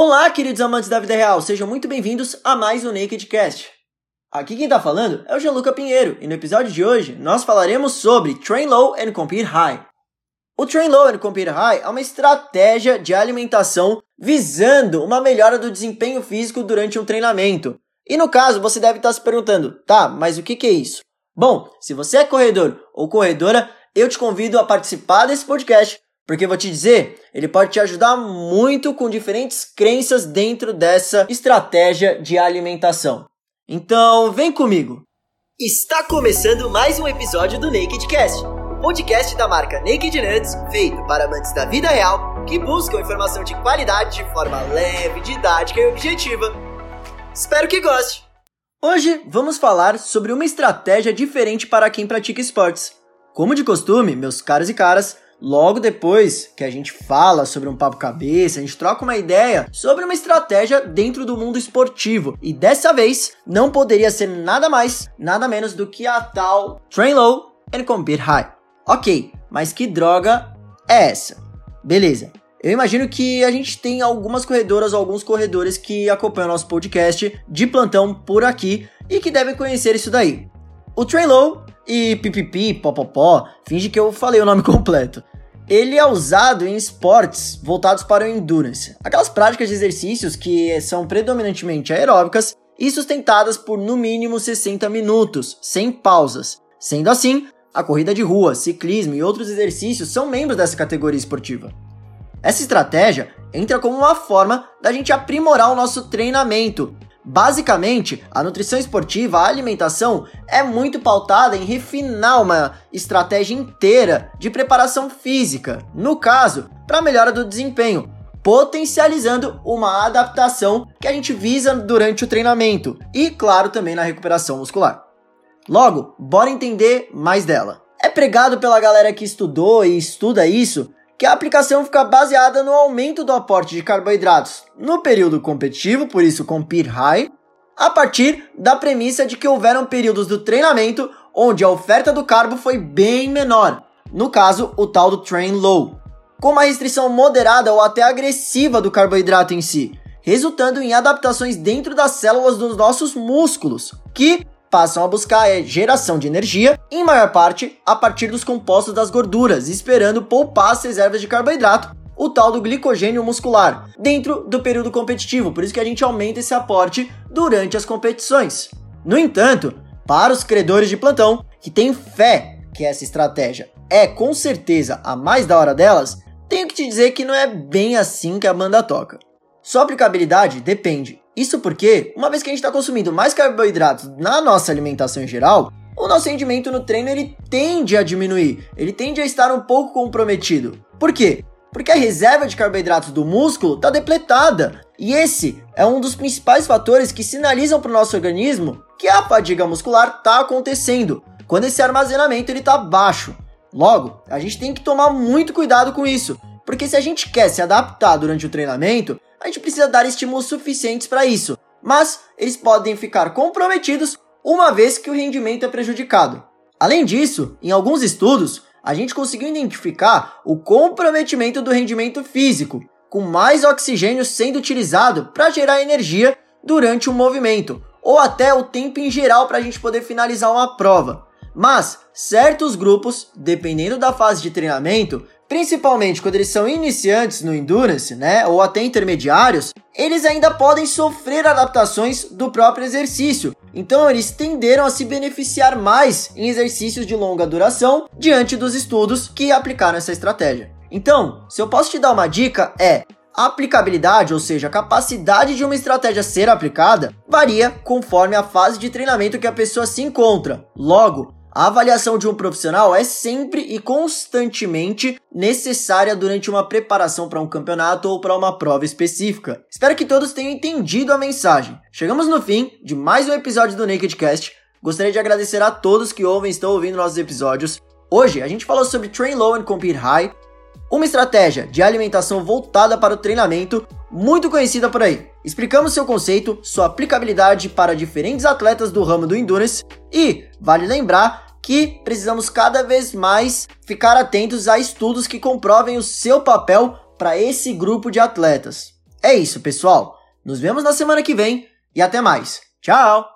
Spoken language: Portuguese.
Olá, queridos amantes da vida real, sejam muito bem-vindos a mais um Nakedcast. Aqui quem tá falando é o Gianluca Pinheiro e no episódio de hoje nós falaremos sobre Train Low and Compete High. O Train Low and Compete High é uma estratégia de alimentação visando uma melhora do desempenho físico durante um treinamento. E no caso, você deve estar se perguntando, tá, mas o que, que é isso? Bom, se você é corredor ou corredora, eu te convido a participar desse podcast porque vou te dizer, ele pode te ajudar muito com diferentes crenças dentro dessa estratégia de alimentação. Então, vem comigo. Está começando mais um episódio do Naked Cast, o podcast da marca Naked Nuts, feito para amantes da vida real que buscam informação de qualidade de forma leve, didática e objetiva. Espero que goste. Hoje vamos falar sobre uma estratégia diferente para quem pratica esportes. Como de costume, meus caros e caras, Logo depois que a gente fala sobre um papo cabeça, a gente troca uma ideia sobre uma estratégia dentro do mundo esportivo. E dessa vez não poderia ser nada mais, nada menos do que a tal Train Low and Compete High. Ok, mas que droga é essa? Beleza. Eu imagino que a gente tem algumas corredoras ou alguns corredores que acompanham nosso podcast de plantão por aqui e que devem conhecer isso daí. O Train Low e pipipi, popopó, finge que eu falei o nome completo. Ele é usado em esportes voltados para o endurance, aquelas práticas de exercícios que são predominantemente aeróbicas e sustentadas por no mínimo 60 minutos, sem pausas. Sendo assim, a corrida de rua, ciclismo e outros exercícios são membros dessa categoria esportiva. Essa estratégia entra como uma forma da gente aprimorar o nosso treinamento Basicamente, a nutrição esportiva, a alimentação, é muito pautada em refinar uma estratégia inteira de preparação física, no caso, para melhora do desempenho, potencializando uma adaptação que a gente visa durante o treinamento e, claro, também na recuperação muscular. Logo, bora entender mais dela. É pregado pela galera que estudou e estuda isso que a aplicação fica baseada no aumento do aporte de carboidratos no período competitivo, por isso compete high, a partir da premissa de que houveram períodos do treinamento onde a oferta do carbo foi bem menor, no caso, o tal do train low, com uma restrição moderada ou até agressiva do carboidrato em si, resultando em adaptações dentro das células dos nossos músculos, que passam a buscar a geração de energia, em maior parte a partir dos compostos das gorduras, esperando poupar as reservas de carboidrato, o tal do glicogênio muscular, dentro do período competitivo, por isso que a gente aumenta esse aporte durante as competições. No entanto, para os credores de plantão que têm fé que essa estratégia é com certeza a mais da hora delas, tenho que te dizer que não é bem assim que a banda toca. Sua aplicabilidade depende isso porque, uma vez que a gente está consumindo mais carboidratos na nossa alimentação em geral, o nosso rendimento no treino ele tende a diminuir, ele tende a estar um pouco comprometido. Por quê? Porque a reserva de carboidratos do músculo está depletada. E esse é um dos principais fatores que sinalizam para o nosso organismo que a fadiga muscular está acontecendo, quando esse armazenamento está baixo. Logo, a gente tem que tomar muito cuidado com isso, porque se a gente quer se adaptar durante o treinamento, a gente precisa dar estímulos suficientes para isso, mas eles podem ficar comprometidos uma vez que o rendimento é prejudicado. Além disso, em alguns estudos, a gente conseguiu identificar o comprometimento do rendimento físico, com mais oxigênio sendo utilizado para gerar energia durante o movimento, ou até o tempo em geral para a gente poder finalizar uma prova. Mas certos grupos, dependendo da fase de treinamento, principalmente quando eles são iniciantes no endurance, né, ou até intermediários, eles ainda podem sofrer adaptações do próprio exercício. Então eles tenderam a se beneficiar mais em exercícios de longa duração diante dos estudos que aplicaram essa estratégia. Então, se eu posso te dar uma dica é a aplicabilidade, ou seja, a capacidade de uma estratégia ser aplicada, varia conforme a fase de treinamento que a pessoa se encontra. Logo, a avaliação de um profissional é sempre e constantemente necessária durante uma preparação para um campeonato ou para uma prova específica. Espero que todos tenham entendido a mensagem. Chegamos no fim de mais um episódio do Nakedcast. Gostaria de agradecer a todos que ouvem e estão ouvindo nossos episódios. Hoje a gente falou sobre Train Low and Compete High, uma estratégia de alimentação voltada para o treinamento muito conhecida por aí. Explicamos seu conceito, sua aplicabilidade para diferentes atletas do ramo do endurance e vale lembrar que precisamos cada vez mais ficar atentos a estudos que comprovem o seu papel para esse grupo de atletas. É isso, pessoal. Nos vemos na semana que vem e até mais. Tchau!